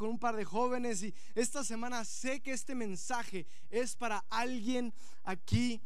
con un par de jóvenes y esta semana sé que este mensaje es para alguien aquí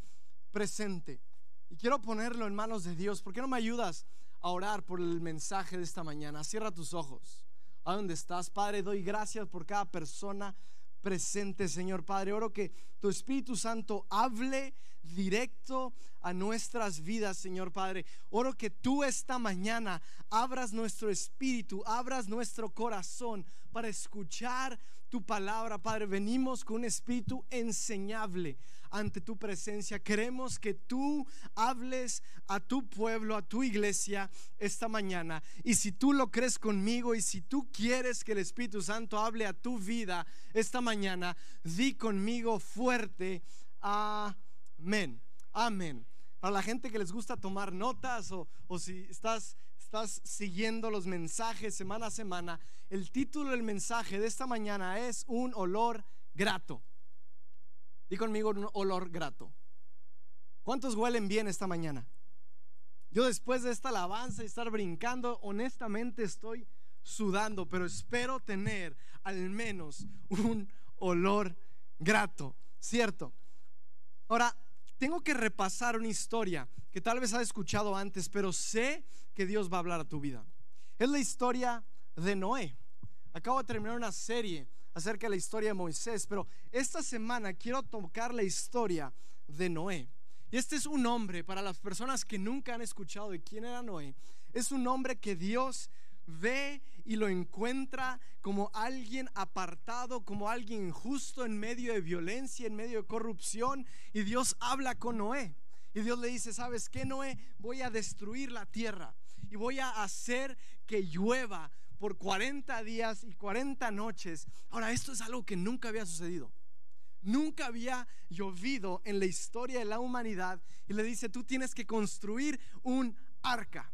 presente. Y quiero ponerlo en manos de Dios. ¿Por qué no me ayudas a orar por el mensaje de esta mañana? Cierra tus ojos. ¿A dónde estás? Padre, doy gracias por cada persona presente, Señor Padre. Oro que tu Espíritu Santo hable directo a nuestras vidas, Señor Padre. Oro que tú esta mañana abras nuestro espíritu, abras nuestro corazón para escuchar tu palabra, Padre. Venimos con un espíritu enseñable ante tu presencia. Queremos que tú hables a tu pueblo, a tu iglesia esta mañana. Y si tú lo crees conmigo y si tú quieres que el Espíritu Santo hable a tu vida esta mañana, di conmigo fuerte. Amén. Amén. Para la gente que les gusta tomar notas o, si estás, estás siguiendo los mensajes semana a semana, el título del mensaje de esta mañana es un olor grato. Di conmigo un olor grato. ¿Cuántos huelen bien esta mañana? Yo después de esta alabanza y estar brincando, honestamente estoy sudando, pero espero tener al menos un olor grato, ¿cierto? Ahora, tengo que repasar una historia que tal vez has escuchado antes, pero sé que Dios va a hablar a tu vida. Es la historia de Noé. Acabo de terminar una serie acerca de la historia de Moisés, pero esta semana quiero tocar la historia de Noé. Y este es un hombre, para las personas que nunca han escuchado de quién era Noé, es un hombre que Dios ve y lo encuentra como alguien apartado, como alguien justo en medio de violencia, en medio de corrupción. Y Dios habla con Noé. Y Dios le dice, ¿sabes qué, Noé? Voy a destruir la tierra y voy a hacer que llueva por 40 días y 40 noches. Ahora, esto es algo que nunca había sucedido. Nunca había llovido en la historia de la humanidad. Y le dice, tú tienes que construir un arca.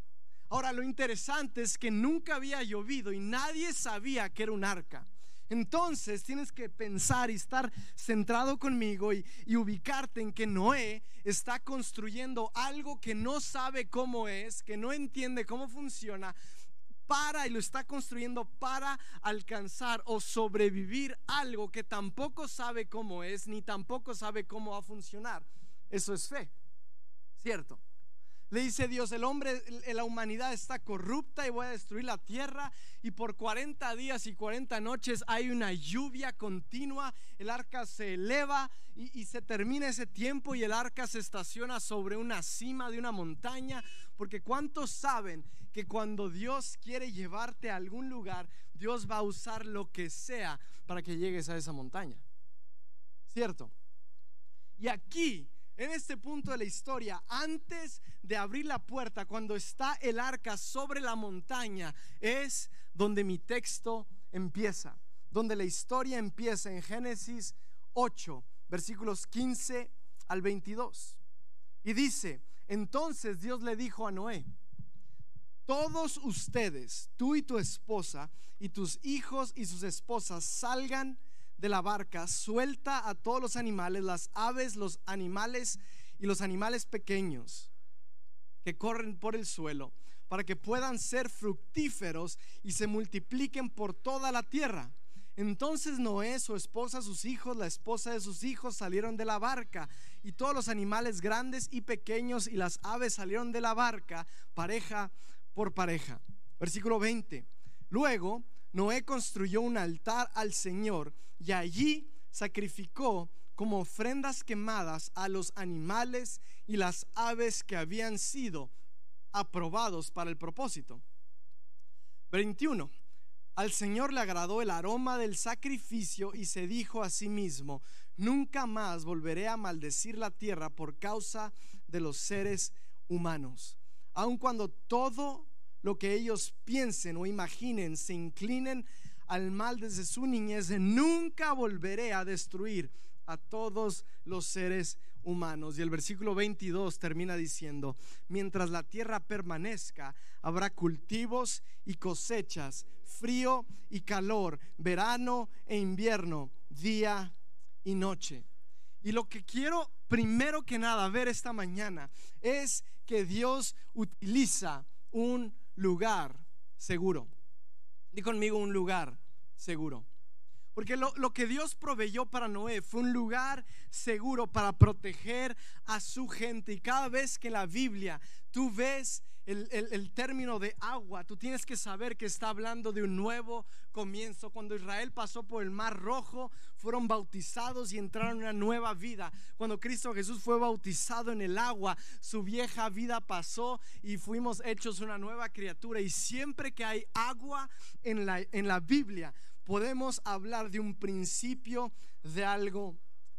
Ahora lo interesante es que nunca había llovido y nadie sabía que era un arca. Entonces tienes que pensar y estar centrado conmigo y, ubicarte en que Noé está construyendo algo que no sabe cómo es, que no entiende cómo funciona, para y lo está construyendo para alcanzar o sobrevivir algo que tampoco sabe cómo es, ni tampoco sabe cómo va a funcionar. Eso es fe, ¿cierto? Le dice Dios, el hombre, la humanidad está corrupta y voy a destruir la tierra. Y por 40 días y 40 noches hay una lluvia continua. El arca se eleva y, se termina ese tiempo y el arca se estaciona sobre una cima de una montaña. Porque ¿cuántos saben que cuando Dios quiere llevarte a algún lugar, Dios va a usar lo que sea para que llegues a esa montaña? ¿Cierto? Y aquí en este punto de la historia, antes de abrir la puerta, cuando está el arca sobre la montaña, es donde mi texto empieza, donde la historia empieza en Génesis 8, versículos 15 al 22. Y dice, entonces Dios le dijo a Noé, todos ustedes, tú y tu esposa, y tus hijos y sus esposas salgan de la barca, suelta a todos los animales, las aves, los animales y los animales pequeños que corren por el suelo, para que puedan ser fructíferos y se multipliquen por toda la tierra. Entonces Noé, su esposa, sus hijos, la esposa de sus hijos salieron de la barca y todos los animales grandes y pequeños y las aves salieron de la barca, pareja por pareja. Versículo 20. Luego Noé construyó un altar al Señor y allí sacrificó como ofrendas quemadas a los animales y las aves que habían sido aprobados para el propósito. 21. Al Señor le agradó el aroma del sacrificio y se dijo a sí mismo, nunca más volveré a maldecir la tierra por causa de los seres humanos. Aun cuando todo lo que ellos piensen o imaginen se inclinen al mal desde su niñez, nunca volveré a destruir a todos los seres humanos. Y el versículo 22 termina diciendo, mientras la tierra permanezca, habrá cultivos y cosechas, frío y calor, verano e invierno, día y noche. Y lo que quiero primero que nada ver esta mañana es que Dios utiliza un lugar seguro. Di conmigo un lugar seguro. Porque lo, lo, que Dios proveyó para Noé fue un lugar seguro para proteger a su gente. Y cada vez que en la Biblia tú ves el, término de agua, tú tienes que saber que está hablando de un nuevo comienzo. Cuando Israel pasó por el Mar Rojo, fueron bautizados y entraron en una nueva vida. Cuando Cristo Jesús fue bautizado en el agua, su vieja vida pasó y fuimos hechos una nueva criatura. Y siempre que hay agua en la, en la Biblia, podemos hablar de un principio de algo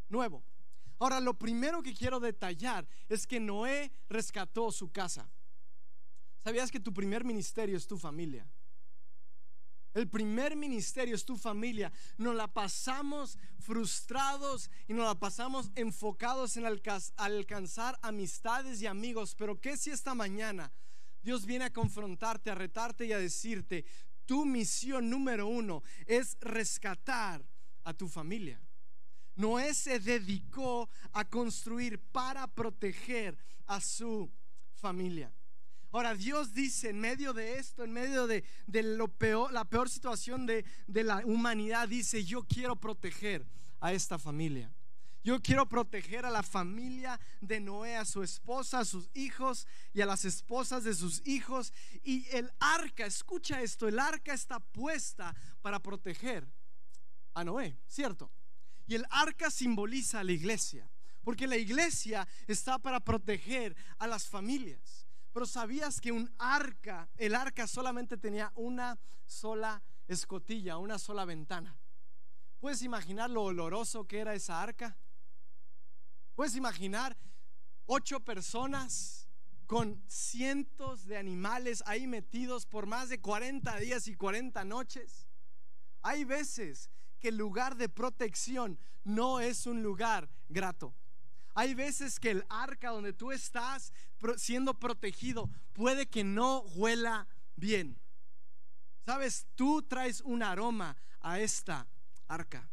nuevo. Ahora, lo primero que quiero detallar es que Noé rescató su casa. ¿Sabías que tu primer ministerio es tu familia? El primer ministerio es tu familia. Nos la pasamos frustrados y nos la pasamos enfocados en alcanzar amistades y amigos. Pero ¿qué si esta mañana Dios viene a confrontarte, a retarte y a decirte, tu misión número uno es rescatar a tu familia? Noé se dedicó a construir para proteger a su familia. Ahora Dios dice en medio de esto, en medio de, lo peor, la peor situación de, de la humanidad, dice, yo quiero proteger a esta familia. Yo quiero proteger a la familia de Noé, a su esposa, a sus hijos y a las esposas de sus hijos. Y el arca, escucha esto, el arca está puesta para proteger a Noé, ¿cierto? Y el arca simboliza a la iglesia, porque la iglesia está para proteger a las familias. Pero sabías que un arca, el arca solamente tenía una sola escotilla, una sola ventana. ¿Puedes imaginar lo oloroso que era esa arca? ¿Puedes imaginar ocho personas con cientos de animales ahí metidos por más de 40 días y 40 noches? Hay veces que el lugar de protección no es un lugar grato. Hay veces que el arca donde tú estás siendo protegido puede que no huela bien. Sabes, tú traes un aroma a esta arca.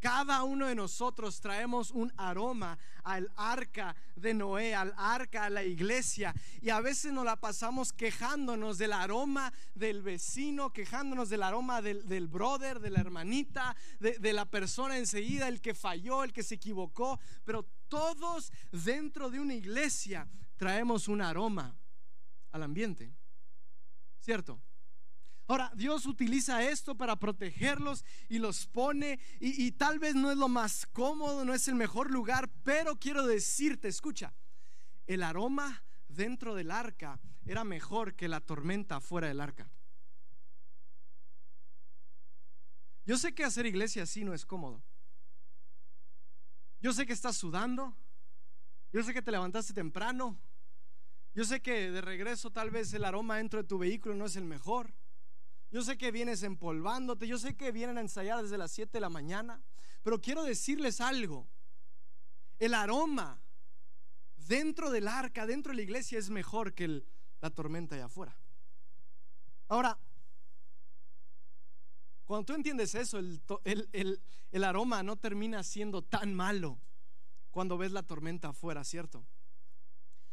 Cada uno de nosotros traemos un aroma al arca de Noé, al arca, a la iglesia. Y a veces nos la pasamos quejándonos del aroma del vecino, quejándonos del aroma del, brother, de la hermanita, de, de la persona enseguida, el que falló, el que se equivocó. Pero todos dentro de una iglesia traemos un aroma al ambiente. ¿Cierto? Ahora, Dios utiliza esto para protegerlos y los pone y, tal vez no es lo más cómodo, no es el mejor lugar, pero quiero decirte, escucha, el aroma dentro del arca era mejor que la tormenta fuera del arca. Yo sé que hacer iglesia así no es cómodo. Yo sé que estás sudando. Yo sé que te levantaste temprano. Yo sé que de regreso tal vez el aroma dentro de tu vehículo no es el mejor. Yo sé que vienes empolvándote, yo sé que vienen a ensayar desde las 7 de la mañana, pero quiero decirles algo. El aroma dentro del arca, dentro de la iglesia es mejor que la tormenta allá afuera. Ahora, cuando tú entiendes eso, el, el aroma no termina siendo tan malo cuando ves la tormenta afuera, ¿cierto?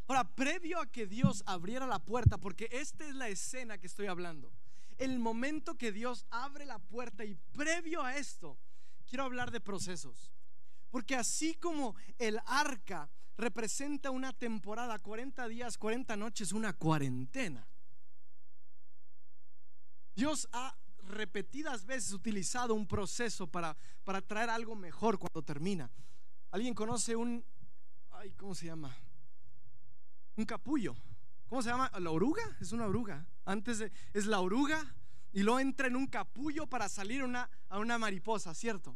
Ahora, previo a que Dios abriera la puerta, porque esta es la escena que estoy hablando el momento que Dios abre la puerta y previo a esto, quiero hablar de procesos. Porque así como el arca representa una temporada, 40 días, 40 noches, una cuarentena. Dios ha repetidas veces utilizado un proceso para, para traer algo mejor cuando termina. ¿Alguien conoce un, ay, ¿cómo se llama? Un capullo. ¿Cómo se llama? ¿La oruga? Es una oruga. Antes es la oruga y luego entra en un capullo para salir a una mariposa, ¿cierto?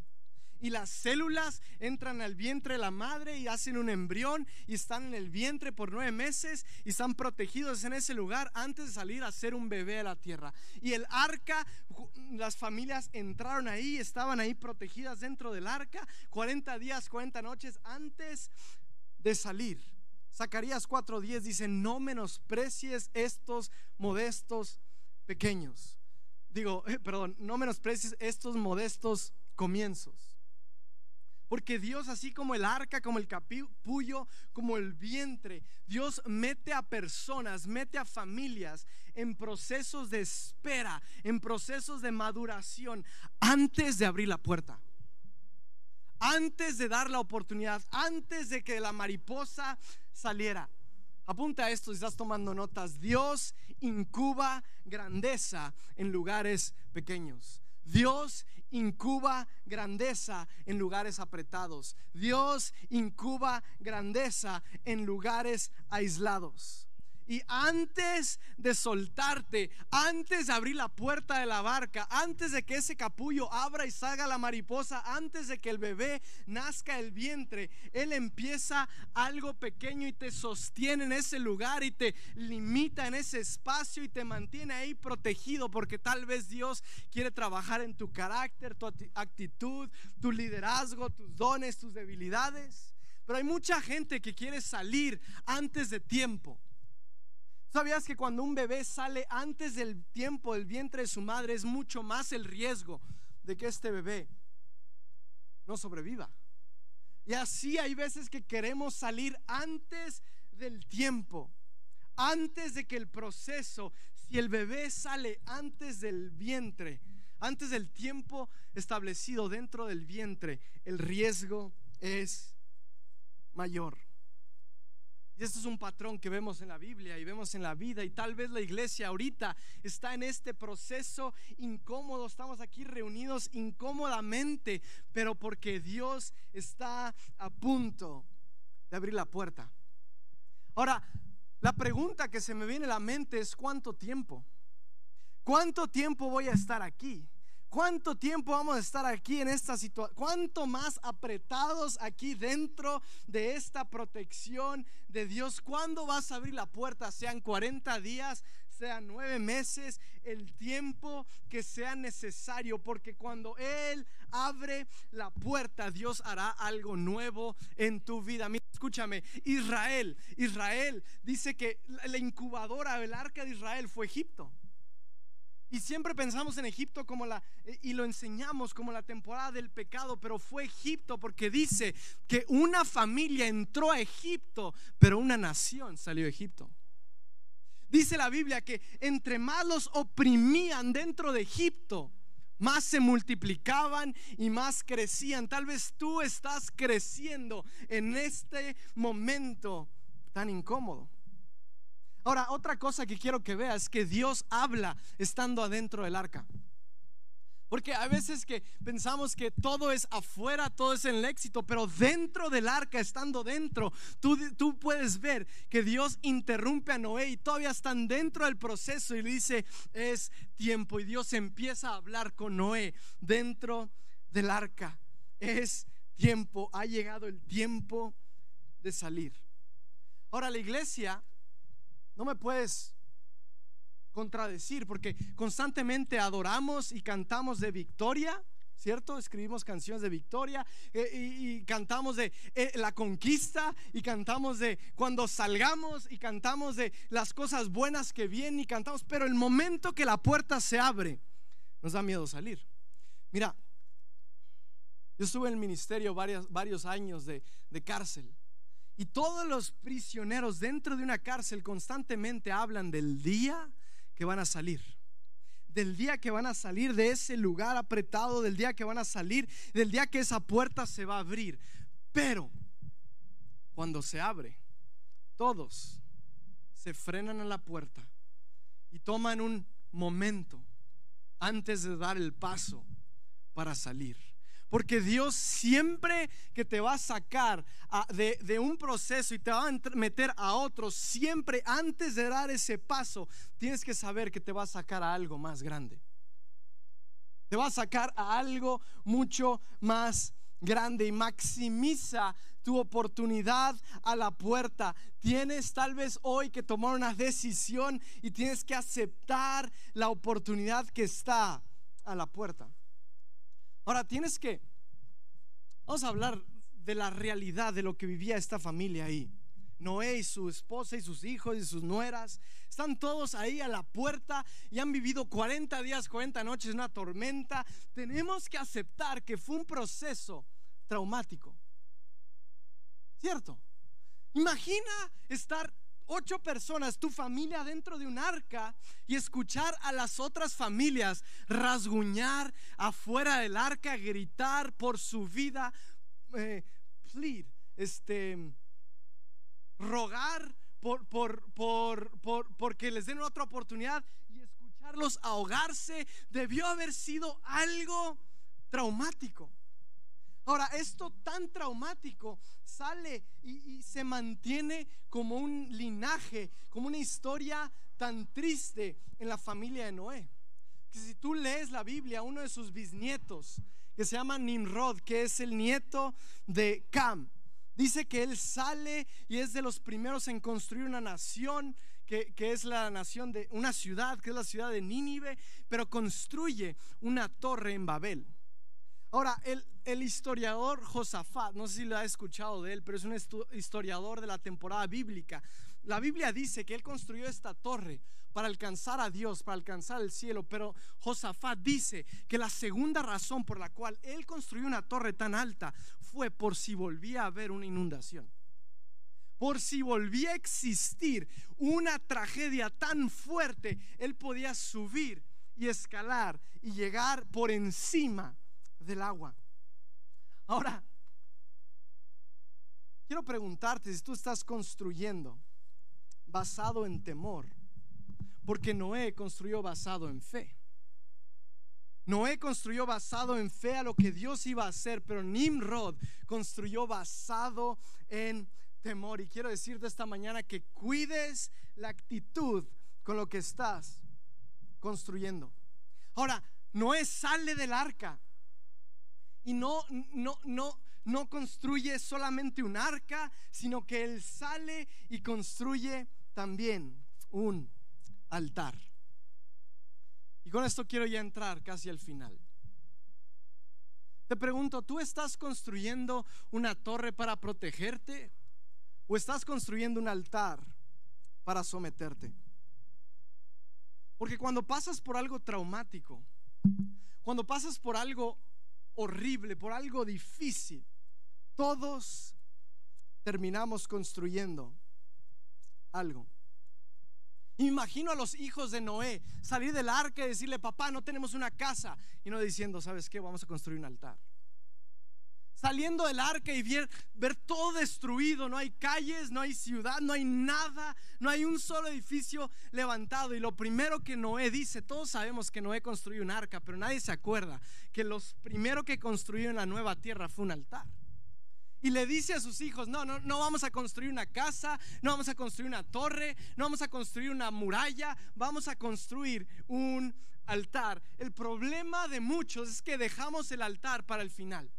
Y las células entran al vientre de la madre y hacen un embrión y están en el vientre por nueve meses y están protegidos en ese lugar antes de salir a ser un bebé a la tierra. Y el arca, las familias entraron ahí, estaban ahí protegidas dentro del arca 40 días, 40 noches antes de salir. Zacarías 4:10 dice, no menosprecies estos modestos pequeños. Digo, eh, perdón, no menosprecies estos modestos comienzos. Porque Dios, así como el arca, como el capullo, como el vientre, Dios mete a personas, mete a familias en procesos de espera, en procesos de maduración, antes de abrir la puerta. Antes de dar la oportunidad, antes de que la mariposa saliera. Apunta esto estás tomando notas. Dios incuba grandeza en lugares pequeños. Dios incuba grandeza en lugares apretados. Dios incuba grandeza en lugares aislados. Y antes de soltarte, antes de abrir la puerta de la barca, antes de que ese capullo abra y salga la mariposa, antes de que el bebé nazca el vientre, Él empieza algo pequeño y te sostiene en ese lugar y te limita en ese espacio y te mantiene ahí protegido porque tal vez Dios quiere trabajar en tu carácter, tu actitud, tu liderazgo, tus dones, tus debilidades. Pero hay mucha gente que quiere salir antes de tiempo. ¿Sabías que cuando un bebé sale antes del tiempo del vientre de su madre es mucho más el riesgo de que este bebé no sobreviva? Y así hay veces que queremos salir antes del tiempo, antes de que el proceso, si el bebé sale antes del vientre, antes del tiempo establecido dentro del vientre, el riesgo es mayor. Y esto es un patrón que vemos en la Biblia y vemos en la vida y tal vez la iglesia ahorita está en este proceso incómodo, estamos aquí reunidos incómodamente, pero porque Dios está a punto de abrir la puerta. Ahora, la pregunta que se me viene a la mente es ¿cuánto tiempo? ¿Cuánto tiempo voy a estar aquí? ¿Cuánto tiempo vamos a estar aquí en esta situación? ¿Cuánto más apretados aquí dentro de esta protección de Dios? ¿Cuándo vas a abrir la puerta? Sean 40 días, sean nueve meses, el tiempo que sea necesario, porque cuando Él abre la puerta, Dios hará algo nuevo en tu vida. Mira, escúchame, Israel, Israel dice que la incubadora, el arca de Israel fue Egipto. Y siempre pensamos en Egipto como la, eh, y lo enseñamos como la temporada del pecado, pero fue Egipto porque dice que una familia entró a Egipto, pero una nación salió a Egipto. Dice la Biblia que entre más los oprimían dentro de Egipto, más se multiplicaban y más crecían. Tal vez tú estás creciendo en este momento tan incómodo. Ahora, otra cosa que quiero que veas es que Dios habla estando adentro del arca. Porque a veces que pensamos que todo es afuera, todo es en el éxito, pero dentro del arca, estando dentro, tú, tú, puedes ver que Dios interrumpe a Noé y todavía están dentro del proceso y le dice, es tiempo. Y Dios empieza a hablar con Noé dentro del arca. Es tiempo, ha llegado el tiempo de salir. Ahora la iglesia no me puedes contradecir porque constantemente adoramos y cantamos de victoria. ¿Cierto? Escribimos canciones de victoria eh, y, cantamos de eh, la conquista y cantamos de cuando salgamos y cantamos de las cosas buenas que vienen y cantamos, pero el momento que la puerta se abre, nos da miedo salir. Mira, yo estuve en el ministerio varios, años de cárcel y todos los prisioneros dentro de una cárcel constantemente hablan del día que van a salir. Del día que van a salir de ese lugar apretado, del día que van a salir, del día que esa puerta se va a abrir. Pero cuando se abre, todos se frenan a la puerta y toman un momento antes de dar el paso para salir. Porque Dios siempre que te va a sacar de, un proceso y te va a meter a otro, siempre antes de dar ese paso, tienes que saber que te va a sacar a algo más grande. Te va a sacar a algo mucho más grande y maximiza tu oportunidad a la puerta. Tienes tal vez hoy que tomar una decisión y tienes que aceptar la oportunidad que está a la puerta. Ahora tienes que, vamos a hablar de la realidad de lo que vivía esta familia ahí. Noé y su esposa y sus hijos y sus nueras están todos ahí a la puerta y han vivido 40 días, 40 noches, una tormenta. Tenemos que aceptar que fue un proceso traumático. ¿Cierto? Imagina estar ocho personas, tu familia dentro de un arca y escuchar a las otras familias rasguñar afuera del arca, gritar por su vida, eh, plead, este, rogar por, por, por, por, porque les den otra oportunidad y escucharlos ahogarse, debió haber sido algo traumático. Ahora, esto tan traumático sale y, se mantiene como un linaje, como una historia tan triste en la familia de Noé. Que si tú lees la Biblia, uno de sus bisnietos, que se llama Nimrod, que es el nieto de Cam, dice que él sale y es de los primeros en construir una nación que, que, es la nación de una ciudad, que es la ciudad de Nínive, pero construye una torre en Babel. Ahora, el, historiador Josafat, no sé si lo ha escuchado de él, pero es un historiador de la temporada bíblica. La Biblia dice que él construyó esta torre para alcanzar a Dios, para alcanzar el cielo, pero Josafat dice que la segunda razón por la cual él construyó una torre tan alta fue por si volvía a haber una inundación. Por si volvía a existir una tragedia tan fuerte, él podía subir y escalar y llegar por encima del agua. Ahora, quiero preguntarte si tú estás construyendo basado en temor, porque Noé construyó basado en fe. Noé construyó basado en fe a lo que Dios iba a hacer, pero Nimrod construyó basado en temor. Y quiero decirte esta mañana que cuides la actitud con lo que estás construyendo. Ahora, Noé sale del arca y no, no, no, no construye solamente un arca, sino que él sale y construye también un altar. Y con esto quiero ya entrar casi al final. Te pregunto, ¿tú estás construyendo una torre para protegerte o estás construyendo un altar para someterte? Porque cuando pasas por algo traumático, cuando pasas por algo horrible, por algo difícil, todos terminamos construyendo algo. Imagino a los hijos de Noé salir del arca y decirle, papá, no tenemos una casa. Y no diciendo, ¿sabes qué? Vamos a construir un altar. Saliendo del arca y ver, todo destruido, no hay calles, no hay ciudad, no hay nada, no hay un solo edificio levantado. Y lo primero que Noé dice, todos sabemos que Noé construyó un arca, pero nadie se acuerda que lo primero que construyó en la nueva tierra fue un altar. Y le dice a sus hijos, no, no, no vamos a construir una casa, no vamos a construir una torre, no vamos a construir una muralla, vamos a construir un altar. El problema de muchos es que dejamos el altar para el final.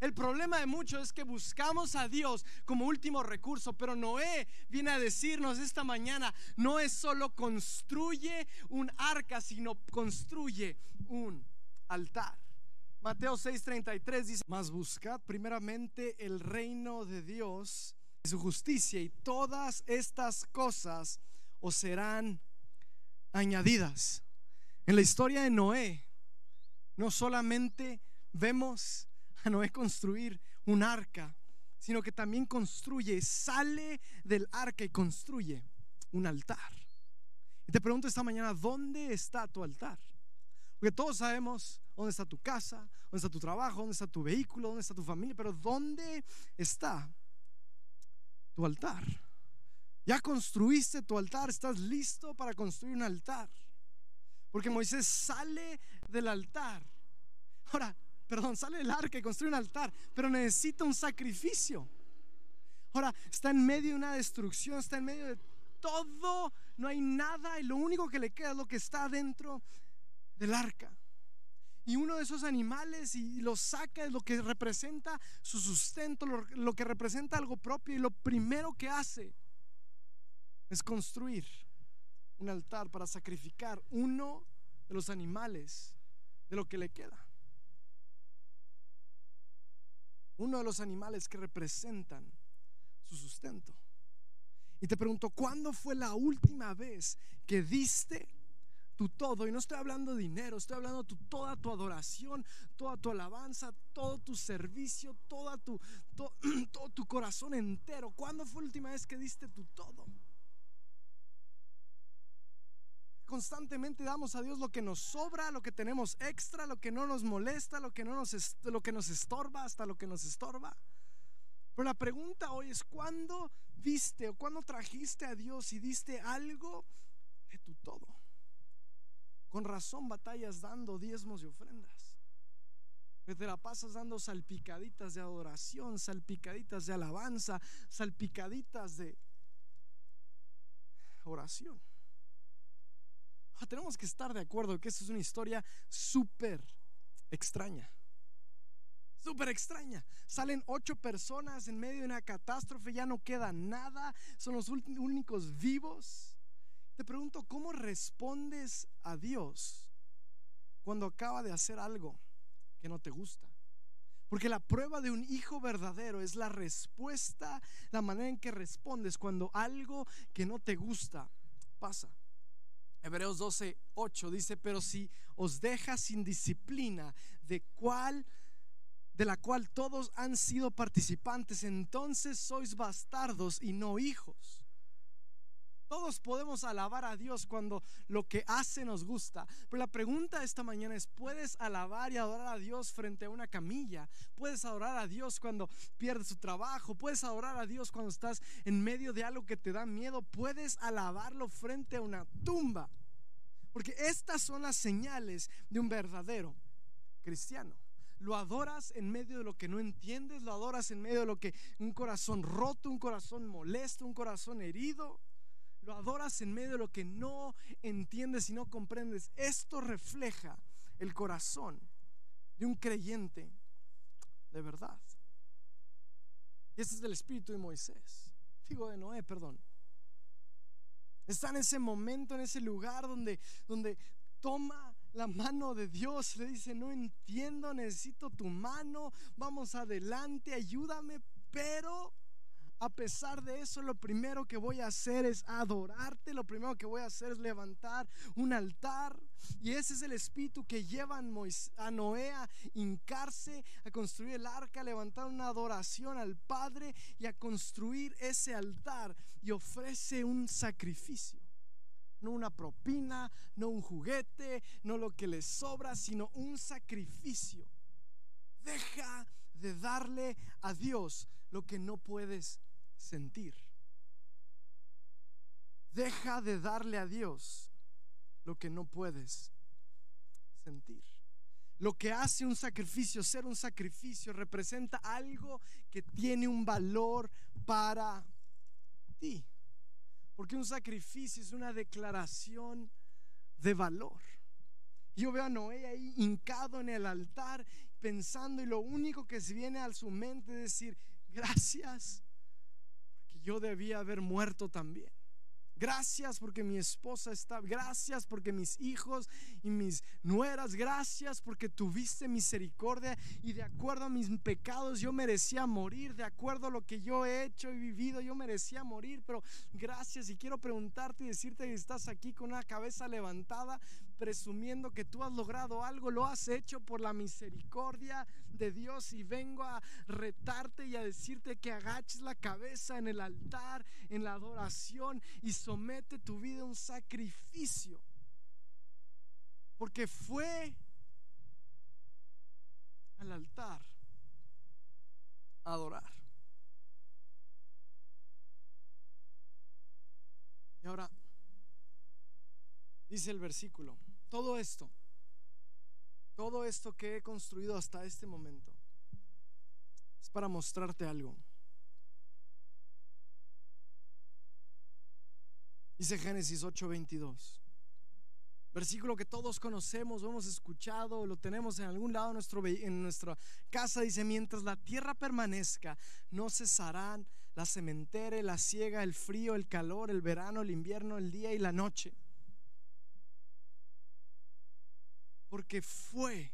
El problema de muchos es que buscamos a Dios como último recurso, pero Noé viene a decirnos esta mañana, no es solo construye un arca, sino construye un altar. Mateo 6:33 dice, mas buscad primeramente el reino de Dios y su justicia y todas estas cosas os serán añadidas. En la historia de Noé, no solamente vemos a Noé construir un arca, sino que también construye, sale del arca y construye un altar. Y te pregunto esta mañana, ¿dónde está tu altar? Porque todos sabemos dónde está tu casa, dónde está tu trabajo, dónde está tu vehículo, dónde está tu familia, pero ¿dónde está tu altar? Ya construiste tu altar, estás listo para construir un altar. Porque Moisés sale del altar. Ahora, perdón, sale del arca y construye un altar, pero necesita un sacrificio. Ahora, está en medio de una destrucción, está en medio de todo, no hay nada y lo único que le queda es lo que está dentro del arca. Y uno de esos animales y lo saca es lo que representa su sustento, lo, que representa algo propio y lo primero que hace es construir un altar para sacrificar uno de los animales de lo que le queda. Uno de los animales que representan su sustento. Y te pregunto, ¿cuándo fue la última vez que diste tu todo. Y no estoy hablando de dinero, estoy hablando de toda tu adoración, toda tu alabanza, todo tu servicio, toda tu, todo tu corazón entero. ¿Cuándo fue la última vez que diste tu todo? Constantemente damos a Dios lo que nos sobra, lo que tenemos extra, lo que no nos molesta, lo que, no nos, lo que nos estorba, hasta lo que nos estorba. Pero la pregunta hoy es, ¿cuándo viste o cuándo trajiste a Dios y diste algo de tu todo? Con razón batallas dando diezmos y ofrendas. Te la pasas dando salpicaditas de adoración, salpicaditas de alabanza, salpicaditas de oración. Ah, tenemos que estar de acuerdo que esta es una historia súper extraña. Súper extraña. Salen ocho personas en medio de una catástrofe, ya no queda nada, son los únicos vivos. Te pregunto, ¿cómo respondes a Dios cuando acaba de hacer algo que no te gusta? Porque la prueba de un hijo verdadero es la respuesta, la manera en que respondes cuando algo que no te gusta pasa. Hebreos 12, 8 dice, pero si os deja sin disciplina, de cual de la cual todos han sido participantes, entonces sois bastardos y no hijos. Todos podemos alabar a Dios cuando lo que hace nos gusta. Pero la pregunta esta mañana es, ¿puedes alabar y adorar a Dios frente a una camilla? ¿Puedes adorar a Dios cuando pierdes tu trabajo? ¿Puedes adorar a Dios cuando estás en medio de algo que te da miedo? ¿Puedes alabarlo frente a una tumba? Porque estas son las señales de un verdadero cristiano. Lo adoras en medio de lo que no entiendes, lo adoras en medio de lo que un corazón roto, un corazón molesto, un corazón herido. Lo adoras en medio de lo que no entiendes y no comprendes. Esto refleja el corazón de un creyente de verdad. Y este es el espíritu de Moisés. Digo de Noé, perdón. Está en ese momento, en ese lugar donde, donde toma la mano de Dios, le dice, no entiendo, necesito tu mano, vamos adelante, ayúdame, pero a pesar de eso, lo primero que voy a hacer es adorarte, lo primero que voy a hacer es levantar un altar. Y ese es el espíritu que lleva a Noé a hincarse, a construir el arca, a levantar una adoración al Padre y a construir ese altar y ofrece un sacrificio. No una propina, no un juguete, no lo que le sobra, sino un sacrificio. Deja de darle a Dios lo que no puedes sentir. Deja de darle a Dios lo que no puedes sentir. Lo que hace un sacrificio, ser un sacrificio, representa algo que tiene un valor para ti. Porque un sacrificio es una declaración de valor. Yo veo a Noé ahí hincado en el altar pensando y lo único que se viene a su mente es decir, gracias yo debía haber muerto también. Gracias porque mi esposa está. Gracias porque mis hijos y mis nueras. Gracias porque tuviste misericordia. Y de acuerdo a mis pecados yo merecía morir. De acuerdo a lo que yo he hecho y vivido yo merecía morir. Pero gracias. Y quiero preguntarte y decirte que estás aquí con una cabeza levantada presumiendo que tú has logrado algo. Lo has hecho por la misericordia de Dios. Y vengo a retarte y a decirte que agaches la cabeza en el altar, en la adoración y somete tu vida a un sacrificio. Porque fue al altar a adorar. Y ahora dice el versículo, todo esto, todo esto que he construido hasta este momento, es para mostrarte algo. Dice Génesis 8:22. Versículo que todos conocemos, hemos escuchado, lo tenemos en algún lado en, nuestro, nuestra casa. Dice, mientras la tierra permanezca, no cesarán la cementera, la ciega, el frío, el calor, el verano, el invierno, el día y la noche. Porque fue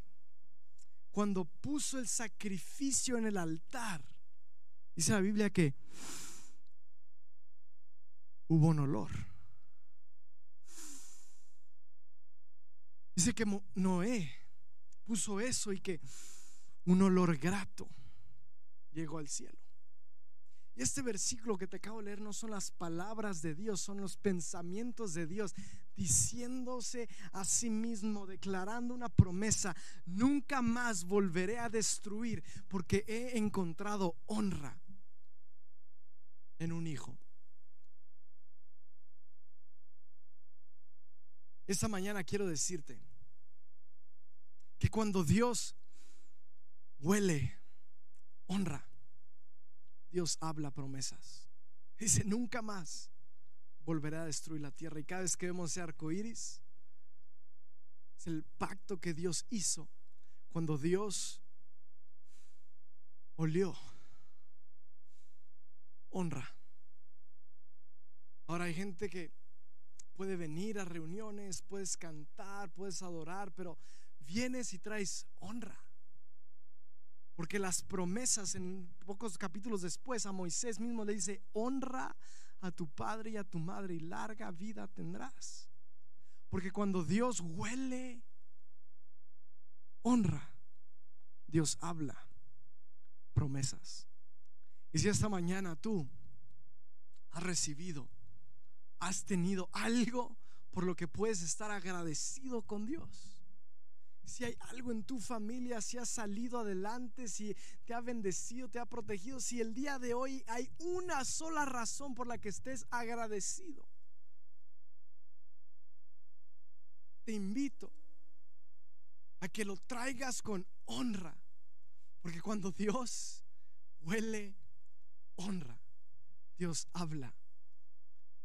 cuando puso el sacrificio en el altar. Dice la Biblia que hubo un olor Dice que Noé puso eso y que un olor grato llegó al cielo. Y este versículo que te acabo de leer no son las palabras de Dios, son los pensamientos de Dios, diciéndose a sí mismo, declarando una promesa, nunca más volveré a destruir porque he encontrado honra en un hijo. Esta mañana quiero decirte que cuando Dios huele honra, Dios habla promesas. Dice, nunca más volverá a destruir la tierra. Y cada vez que vemos ese arco iris, es el pacto que Dios hizo cuando Dios olió honra. Ahora hay gente que puede venir a reuniones, puedes cantar, puedes adorar, pero vienes y traes honra. Porque las promesas en pocos capítulos después a Moisés mismo le dice, honra a tu padre y a tu madre y larga vida tendrás. Porque cuando Dios huele, honra, Dios habla promesas. Y si esta mañana tú has recibido, has tenido algo por lo que puedes estar agradecido con Dios si hay algo en tu familia, si has salido adelante, si te ha bendecido, te ha protegido, si el día de hoy hay una sola razón por la que estés agradecido. Te invito a que lo traigas con honra, porque cuando Dios huele honra, Dios habla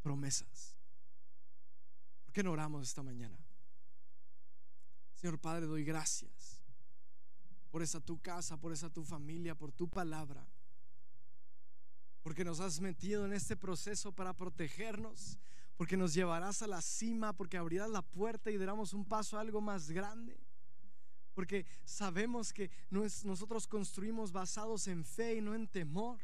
promesas. ¿Por qué no oramos esta mañana? Señor Padre, doy gracias por esa tu casa, por esa tu familia, por tu palabra. Porque nos has metido en este proceso para protegernos, porque nos llevarás a la cima, porque abrirás la puerta y daremos un paso a algo más grande. Porque sabemos que nosotros construimos basados en fe y no en temor.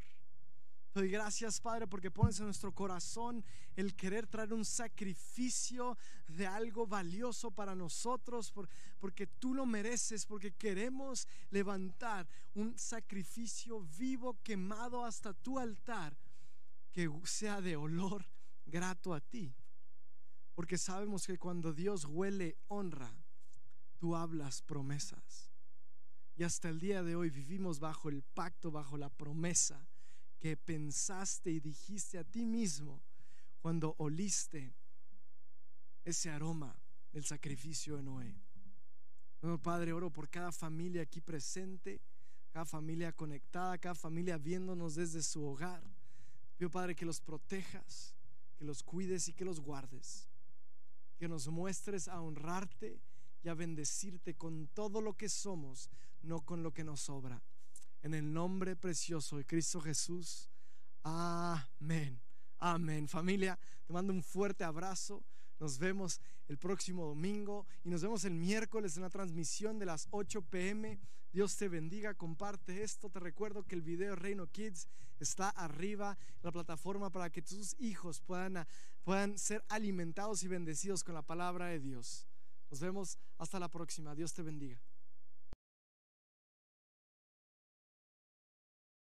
Doy gracias, Padre, porque pones en nuestro corazón el querer traer un sacrificio de algo valioso para nosotros, porque tú lo mereces, porque queremos levantar un sacrificio vivo, quemado hasta tu altar, que sea de olor grato a ti. Porque sabemos que cuando Dios huele honra, tú hablas promesas. Y hasta el día de hoy vivimos bajo el pacto, bajo la promesa que pensaste y dijiste a ti mismo cuando oliste ese aroma del sacrificio de Noé. Padre, oro por cada familia aquí presente, cada familia conectada, cada familia viéndonos desde su hogar. Pido, Padre, que los protejas, que los cuides y que los guardes. Que nos muestres a honrarte y a bendecirte con todo lo que somos, no con lo que nos sobra. En el nombre precioso de Cristo Jesús. Amén. Amén. Familia, te mando un fuerte abrazo. Nos vemos el próximo domingo y nos vemos el miércoles en la transmisión de las 8 pm. Dios te bendiga, comparte esto. Te recuerdo que el video Reino Kids está arriba en la plataforma para que tus hijos puedan, puedan ser alimentados y bendecidos con la palabra de Dios. Nos vemos hasta la próxima. Dios te bendiga.